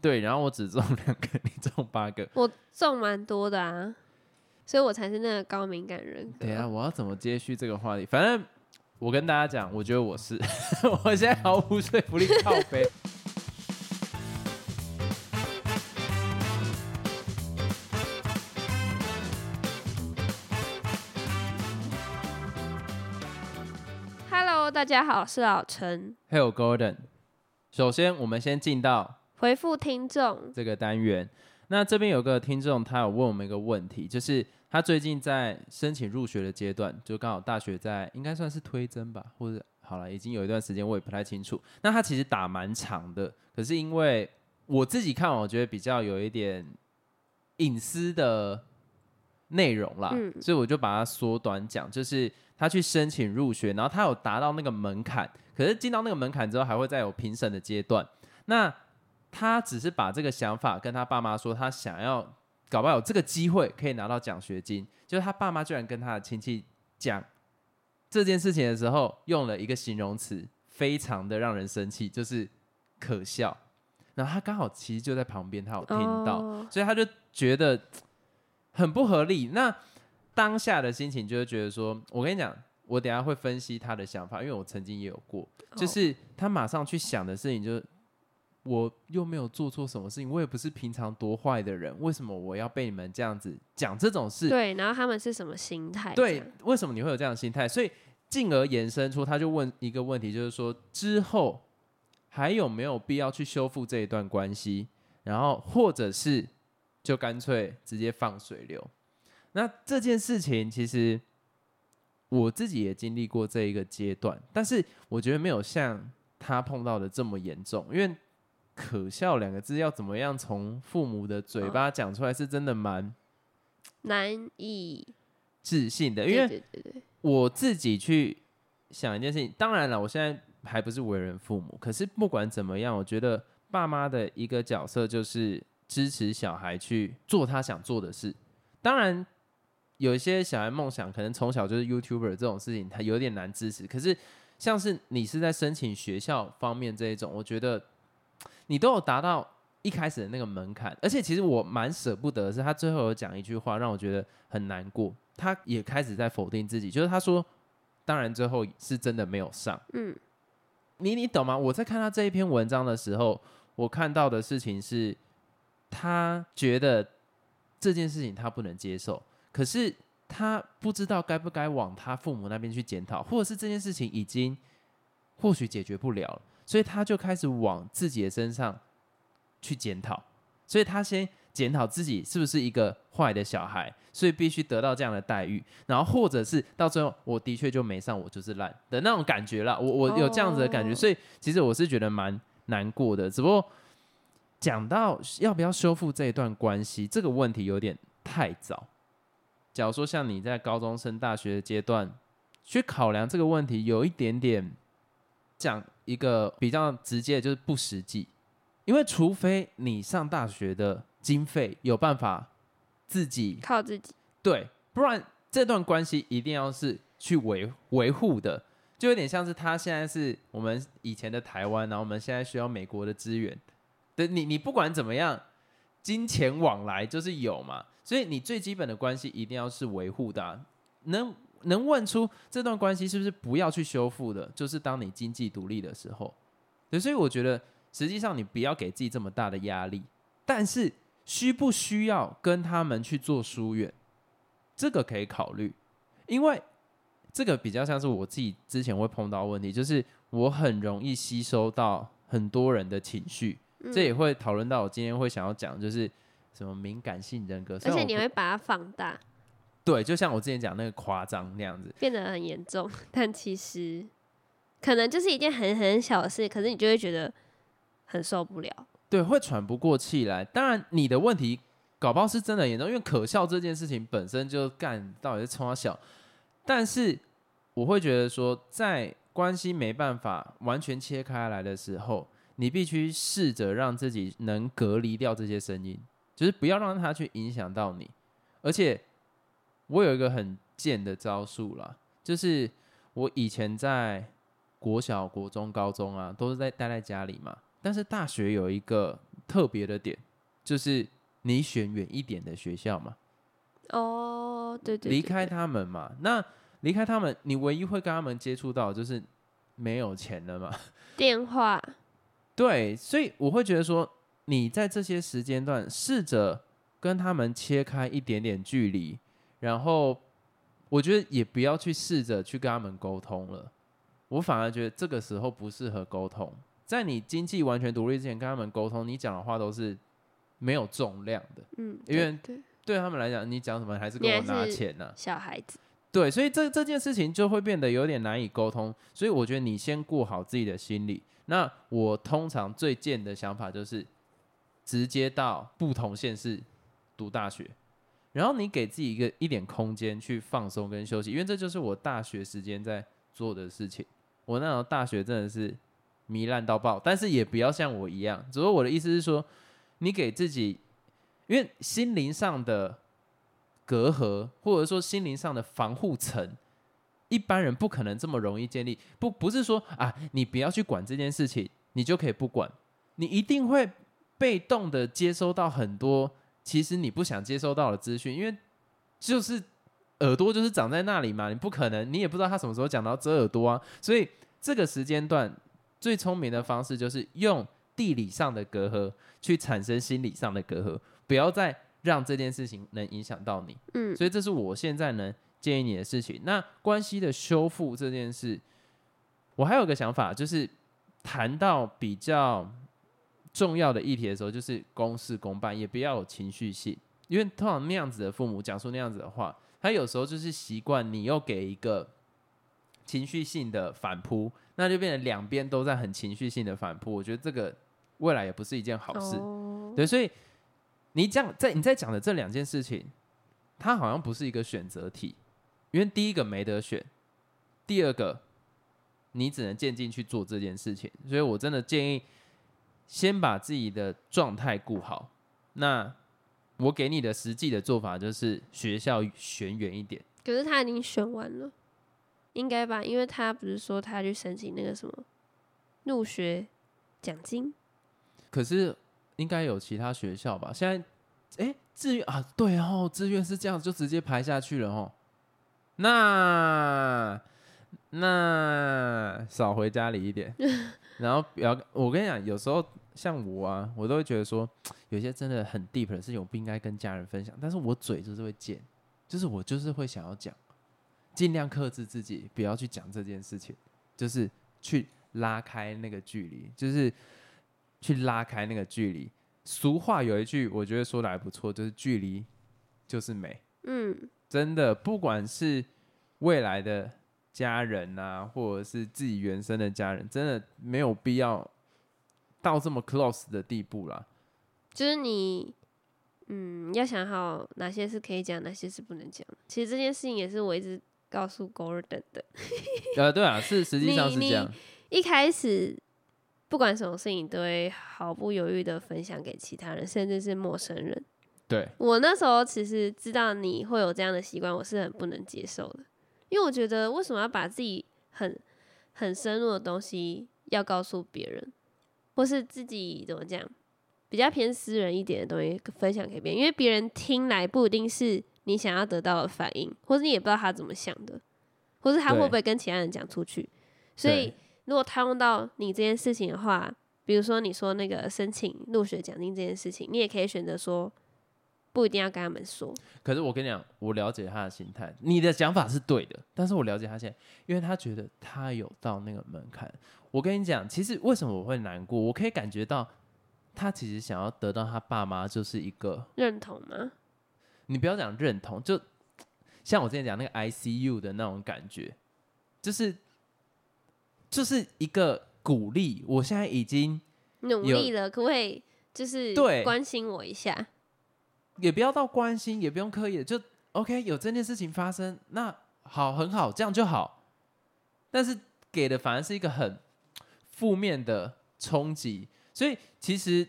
对，然后我只中两个，你中八个。我中蛮多的啊，所以我才是那个高敏感人格。等一下，我要怎么接续这个话题？反正我跟大家讲，我觉得我是，我现在毫无说服力，靠背。Hello，大家好，我是老陈。还有 Golden。首先，我们先进到回复听众，这个单元。那这边有个听众，他有问我们一个问题，就是他最近在申请入学的阶段，就刚好大学在应该算是推甄吧，或者好了，已经有一段时间，我也不太清楚。那他其实打蛮长的，可是因为我自己看，我觉得比较有一点隐私的内容啦，嗯所以我就把它缩短讲，就是他去申请入学，然后他有达到那个门槛，可是进到那个门槛之后，还会再有评审的阶段。那他只是把这个想法跟他爸妈说，他想要搞不好有这个机会可以拿到奖学金，就是他爸妈居然跟他的亲戚讲这件事情的时候，用了一个形容词，非常的让人生气，就是可笑。然后他刚好其实就在旁边，他有听到，哦所以他就觉得很不合理。那当下的心情就会觉得说，我跟你讲，我等下会分析他的想法，因为我曾经也有过，就是他马上去想的事情就是。我又没有做错什么事情，我也不是平常多坏的人，为什么我要被你们这样子讲这种事？对，然后他们是什么心态？对，为什么你会有这样的心态？所以进而延伸出，他就问一个问题，就是说之后还有没有必要去修复这一段关系，然后或者是就干脆直接放水流？那这件事情其实我自己也经历过这一个阶段，但是我觉得没有像他碰到的这么严重，因为“可笑”两个字要怎么样从父母的嘴巴讲出来，是真的蛮难以，置信的，因为我自己去想一件事情，当然了，我现在还不是为人父母，可是不管怎么样，我觉得爸妈的一个角色就是支持小孩去做他想做的事。当然，有一些小孩梦想可能从小就是 YouTuber 这种事情，他有点难支持。可是，像是你是在申请学校方面这一种，我觉得你都有达到一开始的那个门槛，而且其实我蛮舍不得的是，他最后有讲一句话让我觉得很难过，他也开始在否定自己，就是他说，当然最后是真的没有上，嗯，你你懂吗？我在看他这一篇文章的时候，我看到的事情是，他觉得这件事情他不能接受，可是他不知道该不该往他父母那边去检讨，或者是这件事情已经或许解决不了了，所以他就开始往自己的身上去检讨，所以他先检讨自己是不是一个坏的小孩，所以必须得到这样的待遇，然后或者是到最后我的确就没上，我就是烂的那种感觉啦。我我有这样子的感觉，哦所以其实我是觉得蛮难过的。只不过讲到要不要修复这一段关系这个问题有点太早。假如说像你在高中升大学的阶段去考量这个问题，有一点点讲一个比较直接的，就是不实际。因为除非你上大学的经费有办法自己靠自己，对，不然这段关系一定要是去维维护的，就有点像是他现在是我们以前的台湾，然后我们现在需要美国的资源。对你，你不管怎么样，金钱往来就是有嘛，所以你最基本的关系一定要是维护的啊、能能问出这段关系是不是不要去修复的，就是当你经济独立的时候。对，所以我觉得实际上你不要给自己这么大的压力，但是需不需要跟他们去做疏远，这个可以考虑，因为这个比较像是我自己之前会碰到问题，就是我很容易吸收到很多人的情绪，嗯。这也会讨论到我今天会想要讲，就是什么敏感性人格，而且你会把它放大，对，就像我之前讲那个夸张那样子，变得很严重，但其实可能就是一件很很小的事，可是你就会觉得很受不了。对，会喘不过气来。当然，你的问题搞不好是真的严重，因为可笑这件事情本身就干到底是冲他小，但是我会觉得说，在关系没办法完全切开来的时候，你必须试着让自己能隔离掉这些声音，就是不要让它去影响到你。而且，我有一个很贱的招数啦，就是我以前在国小、国中、高中啊，都是在待在家里嘛。但是大学有一个特别的点，就是你选远一点的学校嘛，哦，对对，对离开他们嘛。那离开他们，你唯一会跟他们接触到的就是没有钱了嘛。电话，对，所以我会觉得说，你在这些时间段试着跟他们切开一点点距离，然后我觉得也不要去试着去跟他们沟通了。我反而觉得这个时候不适合沟通。在你经济完全独立之前，跟他们沟通，你讲的话都是没有重量的。嗯，因为对他们来讲，你讲什么还是你还跟我拿是钱呢、小孩子，对，所以这这件事情就会变得有点难以沟通。所以我觉得你先顾好自己的心理。那我通常最贱的想法就是直接到不同县市读大学，然后你给自己一个一点空间去放松跟休息，因为这就是我大学时间在做的事情。我那时候大学真的是糜烂到爆，但是也不要像我一样。只不过我的意思是说，你给自己，因为心灵上的隔阂，或者说心灵上的防护层，一般人不可能这么容易建立。不，不是说啊，你不要去管这件事情，你就可以不管。你一定会被动的接收到很多其实你不想接收到的资讯，因为就是耳朵就是长在那里嘛，你不可能，你也不知道他什么时候讲到遮耳朵啊。所以这个时间段最聪明的方式就是用地理上的隔阂去产生心理上的隔阂，不要再让这件事情能影响到你。嗯，所以这是我现在能建议你的事情。那关系的修复这件事，我还有个想法，就是谈到比较重要的议题的时候，就是公事公办，也不要有情绪性，因为通常那样子的父母讲出那样子的话，他有时候就是习惯你又给一个情绪性的反扑，那就变成两边都在很情绪性的反扑。我觉得这个未来也不是一件好事。哦，对，所以你讲在你在讲的这两件事情，它好像不是一个选择题，因为第一个没得选，第二个你只能渐进去做这件事情，所以我真的建议先把自己的状态顾好。那我给你的实际的做法就是学校选远一点，可是他已经选完了，应该吧？因为他不是说他去申请那个什么入学奖金，可是应该有其他学校吧？现在，哎，志愿啊，对哦，志愿是这样就直接排下去了哦。那那少回家里一点，然后不要。我跟你讲，有时候像我啊，我都会觉得说，有些真的很 deep 的事情，我不应该跟家人分享，但是我嘴就是会贱，就是我就是会想要讲，尽量克制自己，不要去讲这件事情，就是去拉开那个距离，就是去拉开那个距离。俗话有一句，我觉得说的还不错，就是距离就是美。嗯，真的，不管是未来的家人啊，或者是自己原生的家人，真的没有必要到这么 close 的地步啦。就是你，嗯，要想好哪些是可以讲，哪些是不能讲。其实这件事情也是我一直告诉 Gordon 的。呃，对啊，是实际上是这样。一开始不管什么事情，都会毫不犹豫的分享给其他人，甚至是陌生人。对，我那时候其实知道你会有这样的习惯，我是很不能接受的，因为我觉得为什么要把自己很很深入的东西要告诉别人，或是自己怎么讲比较偏私人一点的东西分享给别人，因为别人听来不一定是你想要得到的反应，或是你也不知道他怎么想的，或是他会不会跟其他人讲出去。所以如果他问到你这件事情的话，比如说你说那个申请入学奖金这件事情，你也可以选择说。不一定要跟他们说。可是我跟你讲，我了解他的心态，你的想法是对的，但是我了解他现在，因为他觉得他有到那个门槛。我跟你讲，其实为什么我会难过，我可以感觉到他其实想要得到他爸妈就是一个认同吗？你不要讲认同，就像我之前讲那个 ICU 的那种感觉，就是就是一个鼓励。我现在已经努力了，可不可以就是对关心我一下？也不要到关心，也不用刻意的，就 OK。有这件事情发生，那好，很好，这样就好。但是给的反而是一个很负面的冲击，所以其实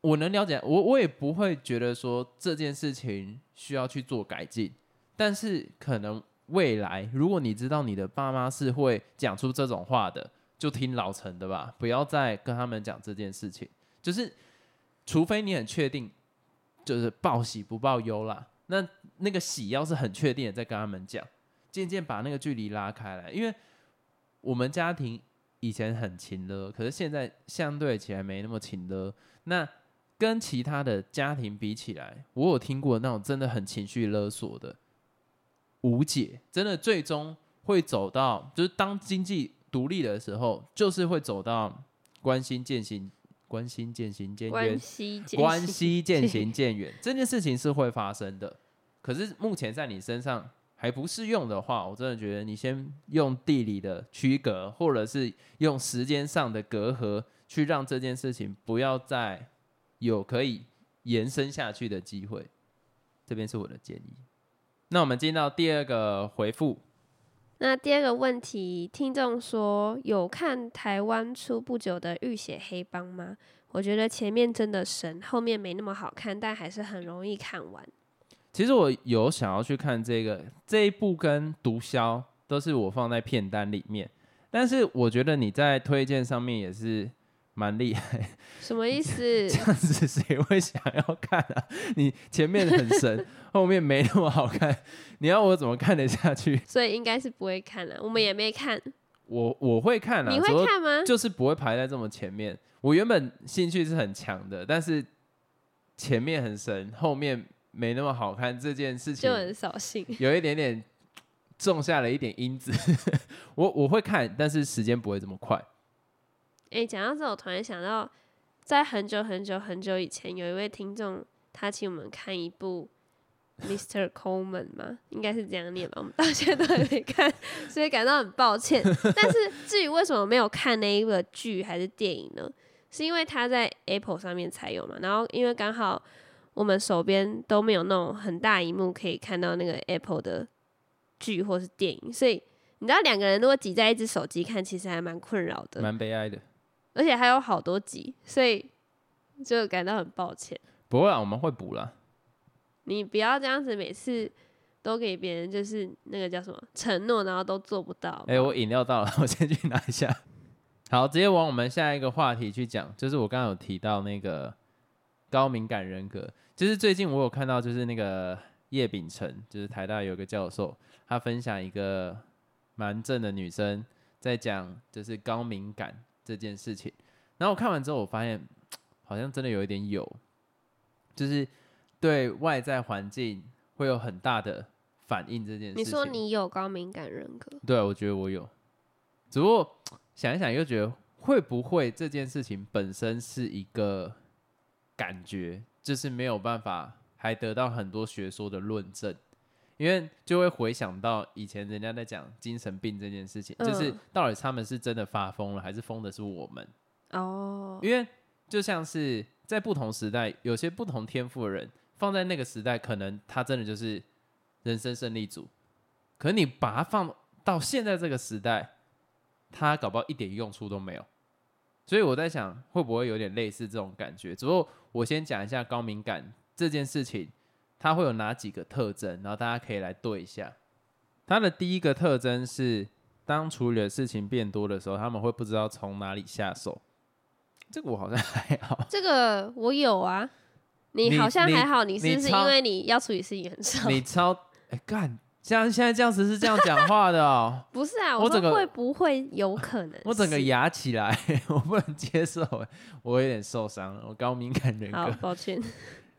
我能了解，我我也不会觉得说这件事情需要去做改进。但是可能未来，如果你知道你的爸妈是会讲出这种话的，就听老陈的吧，不要再跟他们讲这件事情。就是除非你很确定，就是报喜不报忧啦。那那个喜要是很确定的，再跟他们讲，渐渐把那个距离拉开来。因为我们家庭以前很勤了，可是现在相对起来没那么勤了。那跟其他的家庭比起来，我有听过那种真的很情绪勒索的无解，真的最终会走到，就是当经济独立的时候，就是会走到关心渐行，关心渐行渐远关，系渐行渐远，这件事情是会发生的。可是目前在你身上还不适用的话，我真的觉得你先用地理的区隔，或者是用时间上的隔阂，去让这件事情不要再有可以延伸下去的机会。这边是我的建议。那我们进到第二个回复，那第二个问题，听众说有看台湾出不久的《浴血黑帮》吗？我觉得前面真的神，后面没那么好看，但还是很容易看完。其实我有想要去看这个这一部跟《毒枭》都是我放在片单里面，但是我觉得你在推荐上面也是蛮厉害，什么意思？这样子谁会想要看啊？你前面很神，后面没那么好看，你要我怎么看得下去？所以应该是不会看了，我们也没看。我我会看啊，你会看吗？就是不会排在这么前面。我原本兴趣是很强的，但是前面很神，后面没那么好看，这件事情就很扫兴。有一点点种下了一点因子。我我会看，但是时间不会这么快。哎、讲到这，我突然想到，在很久很久很久以前，有一位听众他请我们看一部 Mr. Coleman 嘛，应该是这样念吧，我们到现在都还没看，所以感到很抱歉。但是至于为什么没有看那一个剧还是电影呢？是因为它在 Apple 上面才有嘛，然后因为刚好我们手边都没有那种很大荧幕可以看到那个 Apple 的剧或是电影，所以你知道两个人如果挤在一只手机看，其实还蛮困扰的。蛮悲哀的。而且还有好多集，所以就感到很抱歉。不会啊，我们会补啦。你不要这样子，每次都给别人就是那个叫什么承诺，然后都做不到。哎、我饮料到了，我先去拿一下。好，直接往我们下一个话题去讲，就是我刚刚有提到那个高敏感人格，就是最近我有看到，就是那个叶秉成，就是台大有个教授，他分享一个蛮正的女生在讲就是高敏感这件事情，然后我看完之后，我发现好像真的有一点有，就是对外在环境会有很大的反应这件事情。你说你有高敏感人格，对，我觉得我有，只不过想一想又觉得会不会这件事情本身是一个感觉，就是没有办法还得到很多学说的论证，因为就会回想到以前人家在讲精神病这件事情，就是嗯到底他们是真的发疯了，还是疯的是我们？哦，因为就像是在不同时代，有些不同天赋的人放在那个时代，可能他真的就是人生胜利组。可是你把它放到现在这个时代，他搞不好一点用处都没有。所以我在想，会不会有点类似这种感觉？只不过我先讲一下高敏感这件事情，它会有哪几个特征，然后大家可以来对一下。它的第一个特征是，当处理的事情变多的时候，他们会不知道从哪里下手。这个我好像还好，这个我有啊。你你好像还好，你是不是因为你要处理事情很少？你超哎干，这样现在这样子是这样讲话的哦，不是啊，我整个会不会有可能？我整个牙起来，我不能接受，我有点受伤了，我高敏感人好格。抱歉，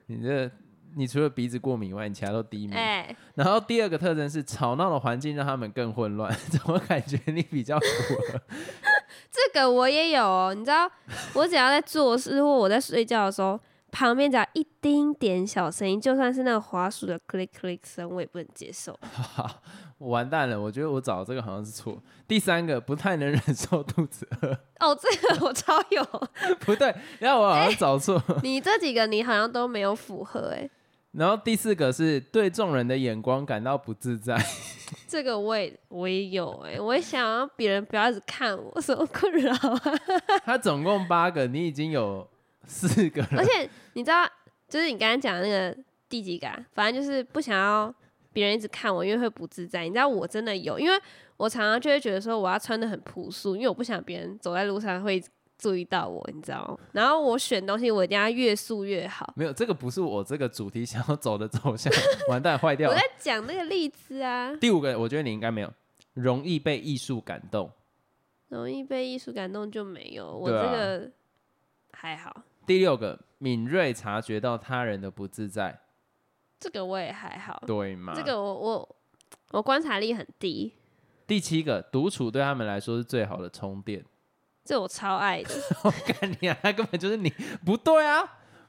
你这你除了鼻子过敏以外，你其他都低敏。哎、然后第二个特征是吵闹的环境让他们更混乱，怎么感觉你比较符合？这个我也有哦。你知道，我只要在做事或我在睡觉的时候，旁边只要一丁点小声音，就算是那个滑鼠的 click click 声，我也不能接受。我完蛋了，我觉得我找的这个好像是错。第三个不太能忍受肚子饿，哦，这个我超有，不对，然后我好像找错。你这几个你好像都没有符合哎、然后第四个是对众人的眼光感到不自在。这个我也我也有哎、我也想要别人不要一直看我，什么困扰啊？他总共八个，你已经有四个了。而且你知道，就是你刚刚讲的那个第几个、啊，反正就是不想要别人一直看我，因为会不自在。你知道我真的有，因为我常常就会觉得说我要穿的很朴素，因为我不想别人走在路上会注意到我，你知道吗？然后我选东西，我一定要越素越好。没有，这个不是我这个主题想要走的走向，完蛋坏掉了我在。讲那个例子啊，第五个，我觉得你应该没有，容易被艺术感动。容易被艺术感动就没有，我这个还好，第六个，敏锐察觉到他人的不自在，这个我也还好。对吗？这个我我我观察力很低，第七个，独处对他们来说是最好的充电。这我超爱的。我干你啊，他根本就是你不对啊，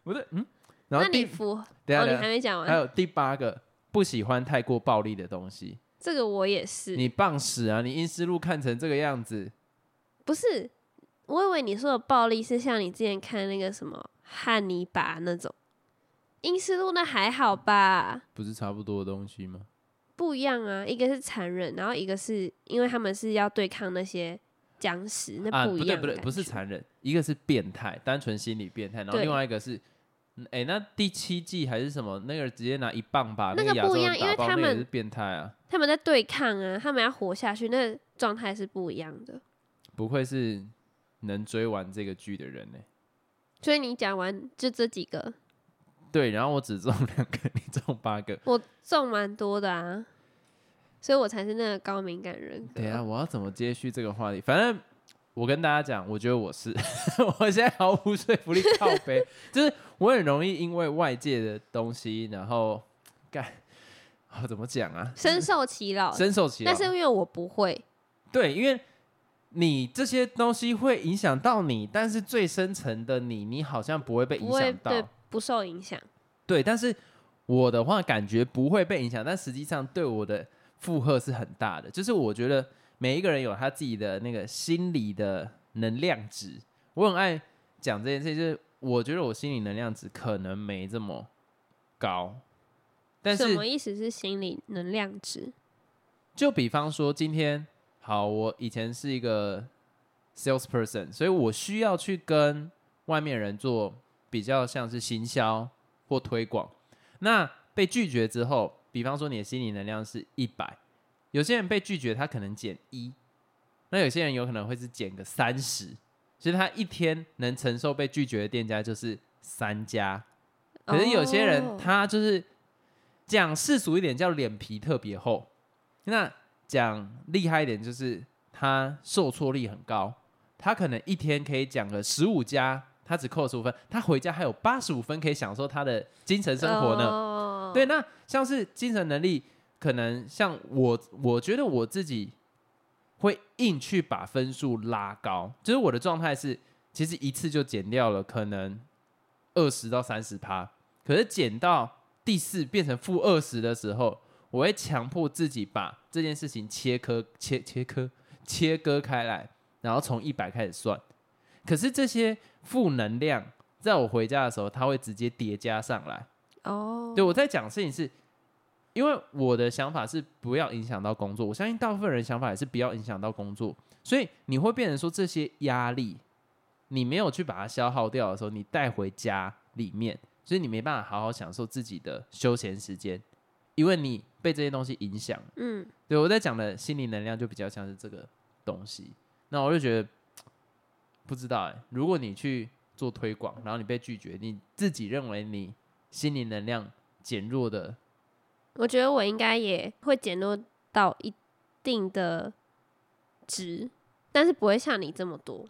不对，嗯。然那后第你符哦，等一下你等一下，还没讲完，还有第八个，不喜欢太过暴力的东西。这个我也是。你棒死啊！你阴思路看成这个样子，不是，我以为你说的暴力是像你之前看那个什么汉尼拔那种，英斯路那还好吧？不是差不多的东西吗？不一样啊，一个是残忍，然后一个是因为他们是要对抗那些僵尸，那啊，不一样、不对不对，不是，残忍，一个是变态，单纯心理变态，然后另外一个是，哎、那第七季还是什么？那个直接拿一棒把那个不一样因为他们是变态啊！他们在对抗啊，他们要活下去，那个状态是不一样的。不愧是能追完这个剧的人呢、所以你讲完就这几个，对，然后我只中两个，你中八个。我中蛮多的啊，所以我才是那个高敏感人格。等一下，我要怎么接续这个话题？反正我跟大家讲，我觉得我是，我现在毫无说服力，靠背，就是我很容易因为外界的东西，然后干，我怎么讲啊？深受其扰，深受其扰。但是因为我不会，对，因为你这些东西会影响到你，但是最深层的你，你好像不会被影响到。对不受影响。对，但是我的话感觉不会被影响，但实际上对我的负荷是很大的。就是我觉得每一个人有他自己的那个心理的能量值，我很爱讲这件事，就是我觉得我心理能量值可能没这么高，但是什么意思是心理能量值？就比方说，今天好，我以前是一个 salesperson，所以我需要去跟外面人做比较像是行销或推广。那被拒绝之后，比方说你的心理能量是一百，有些人被拒绝，他可能减一，那有些人有可能会是减个三十，所以他一天能承受被拒绝的店家就是三家。可是有些人哦他就是讲世俗一点叫脸皮特别厚，那讲厉害一点就是他受挫力很高，他可能一天可以讲个十五家，他只扣十五分，他回家还有八十五分可以享受他的精神生活呢。对，那像是精神能力，可能像我，我觉得我自己会硬去把分数拉高，就是我的状态是，其实一次就减掉了可能二十到三十趴，可是减到第四变成负二十的时候，我会强迫自己把这件事情切割、切切割、切割开来，然后从一百开始算。可是这些负能量，在我回家的时候，它会直接叠加上来。哦，对我在讲的事情是，因为我的想法是不要影响到工作，我相信大部分人想法也是不要影响到工作，所以你会变成说这些压力，你没有去把它消耗掉的时候，你带回家里面，所以你没办法好好享受自己的休闲时间，因为你被这些东西影响。嗯，对我在讲的心理能量就比较像是这个东西，那我就觉得不知道哎、如果你去做推广，然后你被拒绝，你自己认为你心理能量减弱的，我觉得我应该也会减弱到一定的值，但是不会像你这么多，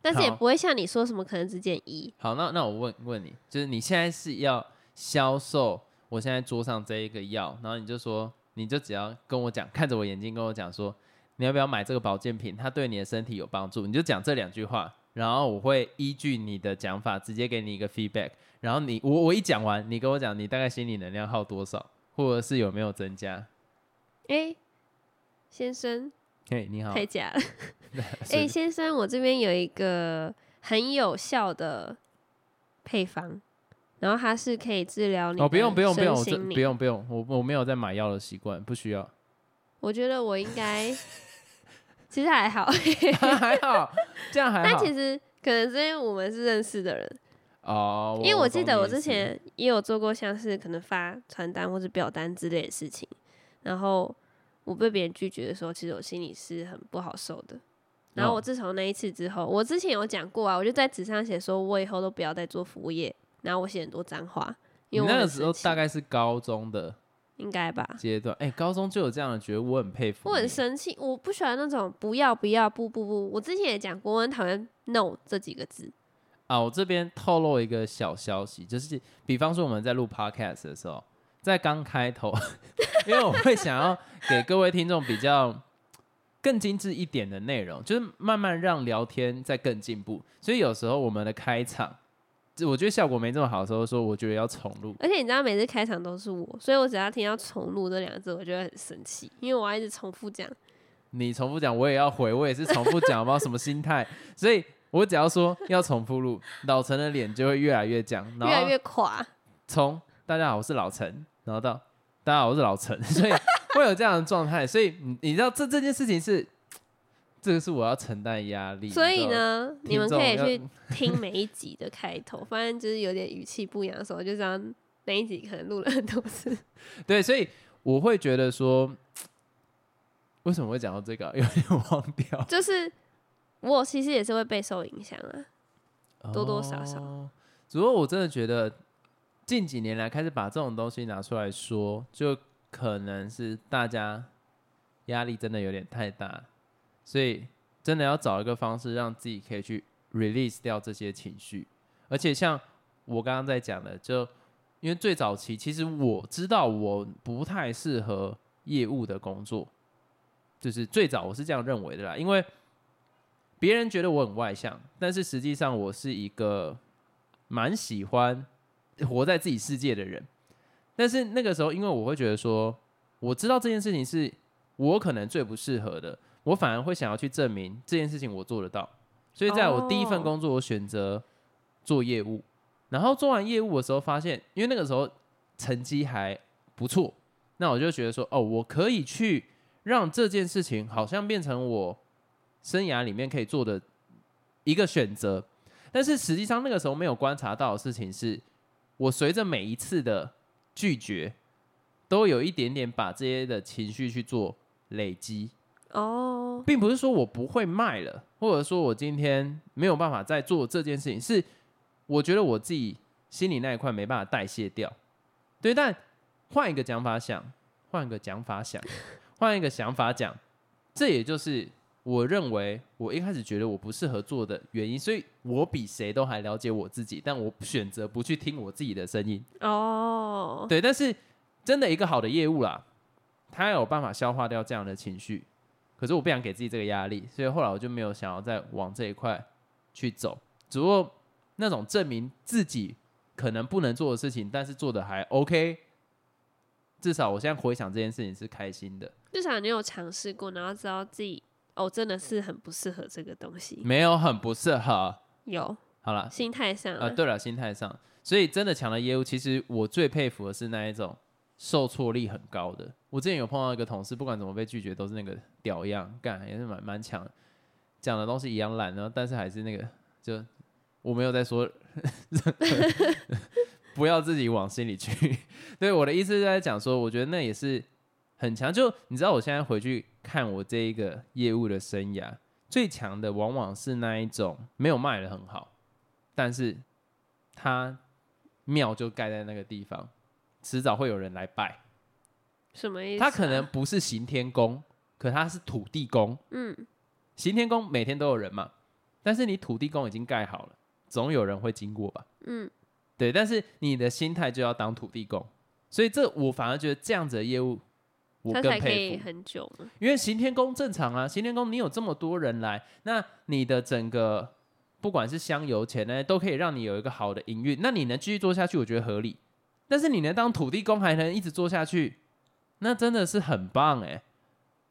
但是也不会像你说什么可能只减一。好，那那我问问你，就是你现在是要销售我现在桌上这一个药，然后你就说，你就只要跟我讲，看着我眼睛跟我讲说，你要不要买这个保健品，它对你的身体有帮助，你就讲这两句话，然后我会依据你的讲法，直接给你一个 feedback，然后你我我一讲完，你跟我讲你大概心理能量耗多少，或者是有没有增加？哎、先生，嘿，你好，太假了。是。哎、先生，我这边有一个很有效的配方，然后它是可以治疗你哦，不用不用不用，不用不用，我我没有在买药的习惯，不需要，我觉得我应该，其实还好，还好，这样还好。但其。实可能是因为我们是认识的人，哦，因为我记得我之前也有做过像是可能发传单或者表单之类的事情，然后我被别人拒绝的时候，其实我心里是很不好受的。然后哦我自从那一次之后，我之前有讲过啊，我就在纸上写说，我以后都不要再做服务业，然后我写很多脏话，因为我那个时候大概是高中的应该吧。阶段，哎、高中就有这样的觉得，我很佩服。我很生气，我不喜欢那种不要不要不不不。我之前也讲过，我很讨厌 no 这几个字。啊，我这边透露一个小消息，就是比方说我们在录 podcast 的时候，在刚开头，因为我会想要给各位听众比较更精致一点的内容，就是慢慢让聊天再更进步。所以有时候我们的开场，就我觉得效果没这么好的时候，说我觉得要重录。而且你知道，每次开场都是我，所以我只要听到“重录”这两个字，我就会很生气，因为我要一直重复讲。你重复讲，我也要回，我也是重复讲，不知道什么心态。所以我只要说要重复录，老陈的脸就会越来越僵，然后越来越垮。从大家好，我是老陈，然后到大家好，我是老陈，所以会有这样的状态。所以你你知道这这件事情是，这个是我要承担压力。所以呢，你们可以去听每一集的开头，反正就是有点语气不一样的时候，就知道那一集可能录了很多次。对，所以我会觉得说，为什么会讲到这个啊、有点忘掉。就是我其实也是会被受影响啊。多多少少哦只不过我真的觉得近几年来开始把这种东西拿出来说，就可能是大家压力真的有点太大，所以真的要找一个方式让自己可以去 release 掉这些情绪。而且像我刚刚在讲的，就因为最早期其实我知道我不太适合业务的工作，就是最早我是这样认为的啦，因为别人觉得我很外向，但是实际上我是一个蛮喜欢活在自己世界的人。但是那个时候，因为我会觉得说，我知道这件事情是我可能最不适合的，我反而会想要去证明这件事情我做得到。所以在我第一份哦工作，我选择做业务，然后做完业务的时候，发现因为那个时候成绩还不错，那我就觉得说，哦，我可以去让这件事情好像变成我生涯里面可以做的一个选择。但是实际上那个时候没有观察到的事情是，我随着每一次的拒绝，都有一点点把这些的情绪去做累积，哦，并不是说我不会卖了，或者说我今天没有办法再做这件事情，是我觉得我自己心里那一块没办法代谢掉。对，但换一个讲法想，换一个讲法想，换一个想法讲，这也就是我认为我一开始觉得我不适合做的原因，所以我比谁都还了解我自己，但我选择不去听我自己的声音。哦，对，但是真的一个好的业务啦，他有办法消化掉这样的情绪，可是我不想给自己这个压力，所以后来我就没有想要再往这一块去走。只不过那种证明自己可能不能做的事情，但是做的还 OK，至少我现在回想这件事情是开心的，至少你有尝试过，然后知道自己哦，真的是很不适合这个东西。没有很不适合。有好了，心态上啊，啊，对了，心态上，所以真的强的业务，其实我最佩服的是那一种受挫力很高的。我之前有碰到一个同事，不管怎么被拒绝，都是那个屌样，干也是蛮蛮强，讲的东西一样烂，然后但是还是那个，就我没有在说，不要自己往心里去。对，我的意思是在讲说，我觉得那也是很强。就你知道，我现在回去看我这一个业务的生涯，最强的往往是那一种没有卖的很好，但是他庙就盖在那个地方，迟早会有人来拜。什么意思、啊？他可能不是行天宫，可他是土地公。嗯，行天宫每天都有人嘛，但是你土地公已经盖好了，总有人会经过吧？嗯，对，但是你的心态就要当土地公，所以这我反而觉得这样子的业务，我更可以佩服。很久嘛。因为行天宫正常啊，行天宫你有这么多人来，那你的整个不管是香油钱呢，都可以让你有一个好的营运，那你能继续做下去，我觉得合理。但是你能当土地公还能一直做下去，那真的是很棒哎。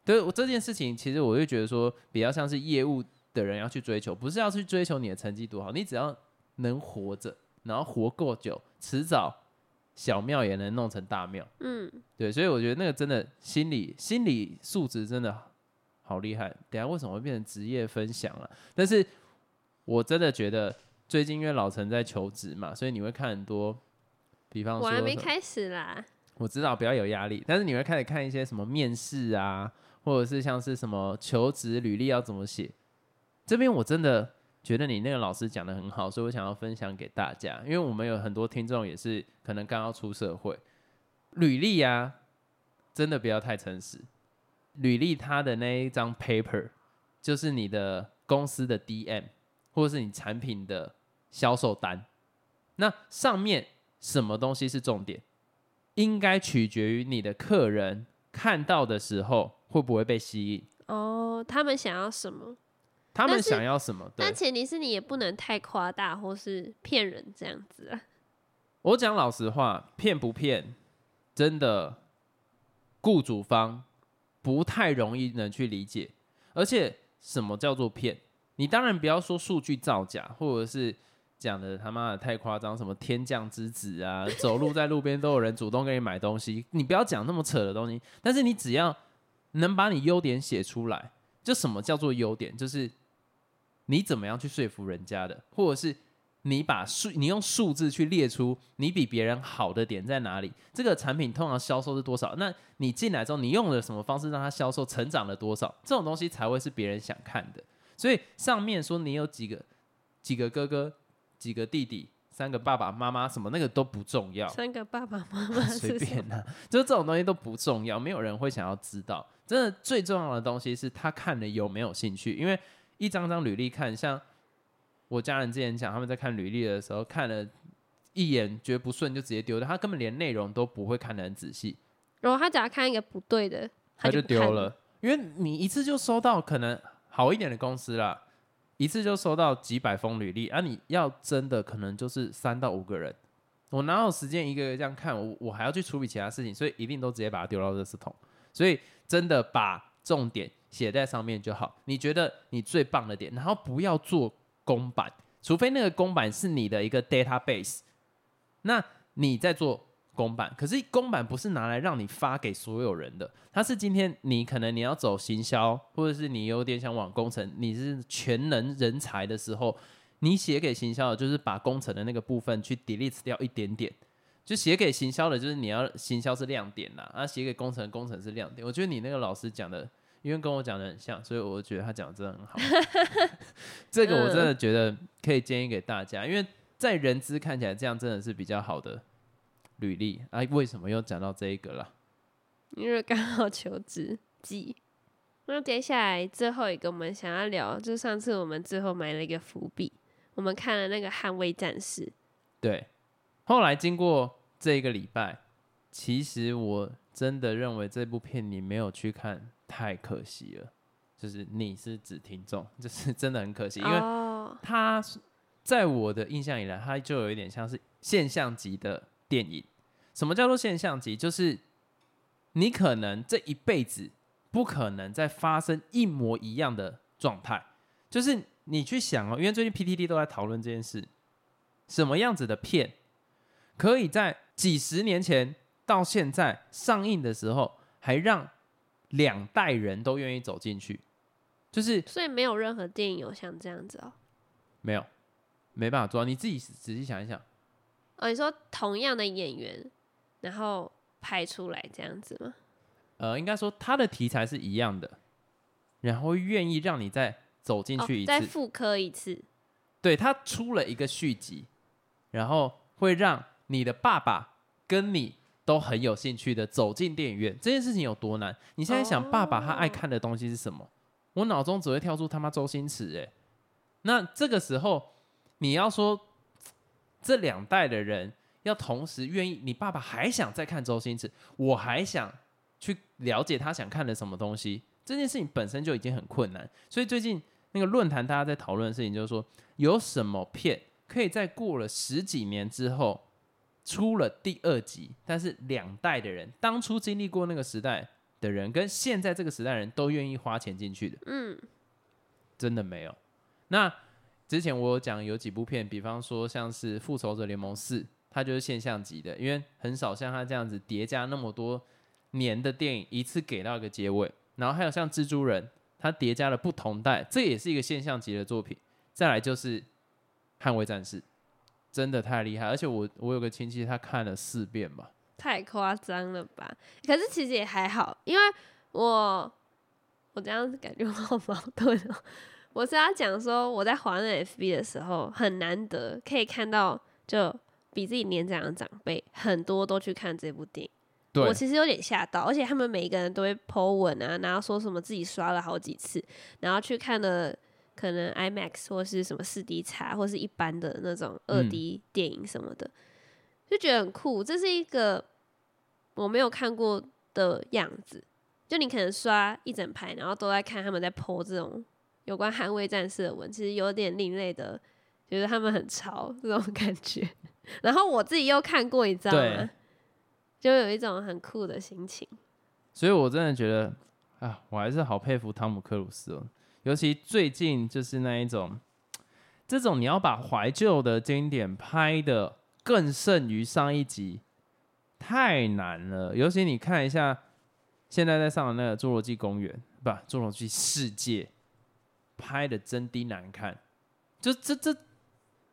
对我这件事情，其实我就觉得说，比较像是业务的人要去追求，不是要去追求你的成绩多好，你只要能活着，然后活够久，迟早小庙也能弄成大庙。嗯，对，所以我觉得那个真的心理心理素质真的好厉害。等下为什么会变成职业分享了？但是我真的觉得最近因为老陈在求职嘛，所以你会看很多，比方我说我还没开始啦。我知道不要有压力，但是你会开始看一些什么面试啊，或者是像是什么求职履历要怎么写。这边我真的觉得你那个老师讲的很好，所以我想要分享给大家，因为我们有很多听众也是可能刚要出社会，履历啊，真的不要太诚实。履历它的那一张 paper 就是你的公司的 DM 或者是你产品的销售单，那上面什么东西是重点，应该取决于你的客人看到的时候会不会被吸引，哦，他们想要什么？他们想要什么？但，前提是你也不能太夸大或是骗人这样子啊。我讲老实话，骗不骗，真的雇主方不太容易能去理解。而且什么叫做骗？你当然不要说数据造假，或者是讲的他妈的太夸张，什么天降之子啊，走路在路边都有人主动给你买东西，你不要讲那么扯的东西。但是你只要能把你优点写出来，就什么叫做优点，就是你怎么样去说服人家的，或者是你把数，你用数字去列出你比别人好的点在哪里，这个产品通常销售是多少？那你进来之后，你用了什么方式让它销售成长了多少？这种东西才会是别人想看的。所以上面说你有几个几个哥哥、几个弟弟、三个爸爸妈妈什么那个都不重要，三个爸爸妈妈 随便啦、就是这种东西都不重要，没有人会想要知道。真的最重要的东西是他看了有没有兴趣，因为一张张履历看，像我家人之前讲，他们在看履历的时候看了一眼觉得不顺就直接丢掉，他根本连内容都不会看得很仔细，然后他只要看一个不对的，他就丢了。因为你一次就收到可能好一点的公司啦，一次就收到几百封履历啊，你要真的可能就是三到五个人，我哪有时间一个个这样看？我我还要去处理其他事情，所以一定都直接把它丢到垃圾桶。所以真的把重点写在上面就好。你觉得你最棒的点，然后不要做公版，除非那个公版是你的一个 database，那你在做公版。可是公版不是拿来让你发给所有人的，它是今天你可能你要走行销，或者是你有点想往工程，你是全能人才的时候，你写给行销的就是把工程的那个部分去 delete 掉一点点。就写给行销的，就是你要行销是亮点啦，啊，写给工程工程是亮点。我觉得你那个老师讲的，因为跟我讲的很像，所以我觉得他讲的真的很好。这个我真的觉得可以建议给大家，因为在人资看起来这样真的是比较好的履历啊。为什么又讲到这一个了？因为刚好求职季。那接下来最后一个我们想要聊，就是上次我们最后埋了一个伏笔，我们看了那个《捍卫战士》，对，后来经过这一个礼拜，其实我真的认为这部片你没有去看，太可惜了。就是你是指听众，就是真的很可惜，因为哦，它在我的印象以来，他就有一点像是现象级的电影。什么叫做现象级？就是你可能这一辈子不可能再发生一模一样的状态。就是你去想哦，因为最近 PTT 都在讨论这件事，什么样子的片可以在几十年前到现在上映的时候，还让两代人都愿意走进去？就是所以没有任何电影有像这样子哦。没有，没办法做。你自己仔细想一想，哦，你说同样的演员，然后拍出来这样子吗？呃，应该说他的题材是一样的，然后愿意让你再走进去一哦、再。复刻一次，对，他出了一个续集，然后会让你的爸爸跟你都很有兴趣的走进电影院。这件事情有多难？你现在想，爸爸他爱看的东西是什么？我脑中只会跳出他妈周星驰。哎，那这个时候你要说这两代的人要同时愿意，你爸爸还想再看周星驰，我还想去了解他想看的什么东西，这件事情本身就已经很困难。所以最近那个论坛大家在讨论的事情，就是说有什么片可以在过了十几年之后出了第二集，但是两代的人当初经历过那个时代的人，跟现在这个时代人都愿意花钱进去的，嗯，真的没有。那之前我有讲有几部片，比方说像是《复仇者联盟四》，它就是现象级的，因为很少像它这样子叠加那么多年的电影一次给到一个结尾。然后还有像蜘蛛人，它叠加了不同代，这也是一个现象级的作品。再来就是《捍卫战士》，真的太厉害，而且我我有个亲戚他看了四遍吧，太夸张了吧？可是其实也还好，因为我我这样子感觉我好矛盾哦。我是要讲说，我在华人 FB 的时候，很难得可以看到，就比自己年长的长辈很多都去看这部电影。对我，其实有点吓到，而且他们每一个人都会 po 文啊，然后说什么自己刷了好几次，然后去看了可能 IMAX 或是什么四 D 叉或是一般的那种二嗯 D 电影什么的，就觉得很酷。这是一个我没有看过的样子，就你可能刷一整排，然后都在看他们在 po 这种有关捍卫战士的文，其实有点另类的，觉得他们很潮这种感觉。然后我自己又看过，你知道对吗？就有一种很酷的心情。所以我真的觉得啊，我还是好佩服汤姆克鲁斯哦，尤其最近就是那一种，这种你要把怀旧的经典拍的更胜于上一集，太难了。尤其你看一下现在在上的那个《侏罗纪公园》，不，《侏罗纪世界》，拍的真的难看，就这这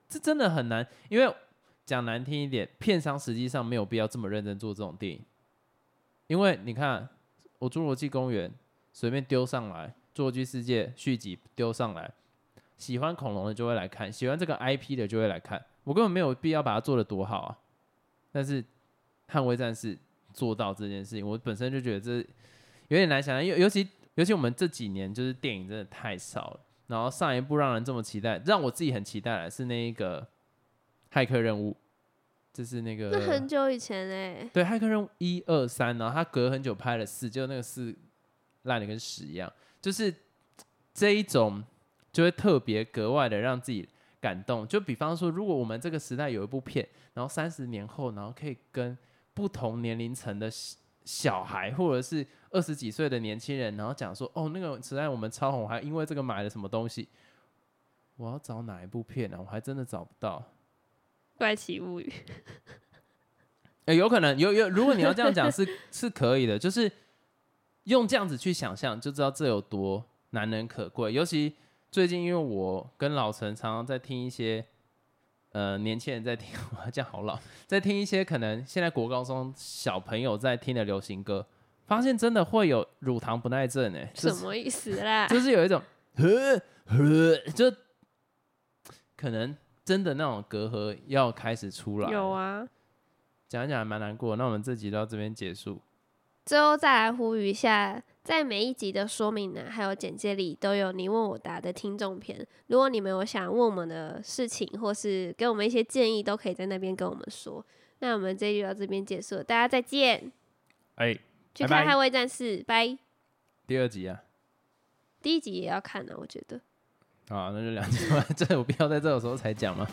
这真的很难，因为讲难听一点，片商实际上没有必要这么认真做这种电影。因为你看，我《侏罗纪公园》随便丢上来，《侏罗纪世界》续集丢上来，喜欢恐龙的就会来看，喜欢这个 IP 的就会来看。我根本没有必要把它做的多好啊。但是《捍卫战士》做到这件事情，我本身就觉得这有点难想象，尤尤其尤其我们这几年就是电影真的太少了。然后上一部让人这么期待，让我自己很期待的是那一个《骇客任务》，就是那个那很久以前哎、对，《骇客任务》一二三，然后他隔很久拍了四，就那个四烂的跟屎一样，就是这一种就会特别格外的让自己感动。就比方说，如果我们这个时代有一部片，然后三十年后，然后可以跟不同年龄层的小小孩，或者是二十几岁的年轻人，然后讲说，哦，那个时代我们超红，还因为这个买了什么东西。我要找哪一部片呢、我还真的找不到。怪奇物语》哎、有可能有有，如果你要这样讲是是可以的，就是用这样子去想象，就知道这有多难能可贵。尤其最近，因为我跟老陈常常在听一些呃年轻人在听，我这样好老，在听一些可能现在国高中小朋友在听的流行歌，发现真的会有乳糖不耐症哎、就是什么意思啦？就是有一种呵呵，就可能真的那种隔阂要开始出来了。有啊。讲一讲还蛮难过。那我们这集到这边结束。最后再来呼吁一下，在每一集的说明栏还有简介里都有你问我答的听众篇。如果你们有想问我们的事情，或是给我们一些建议，都可以在那边跟我们说。那我们这一集到这边结束了，大家再见。哎、去看《捍卫战士》，拜。第二集啊，第一集也要看呢、我觉得。啊，那就两集吧。这有必要在这种时候才讲吗？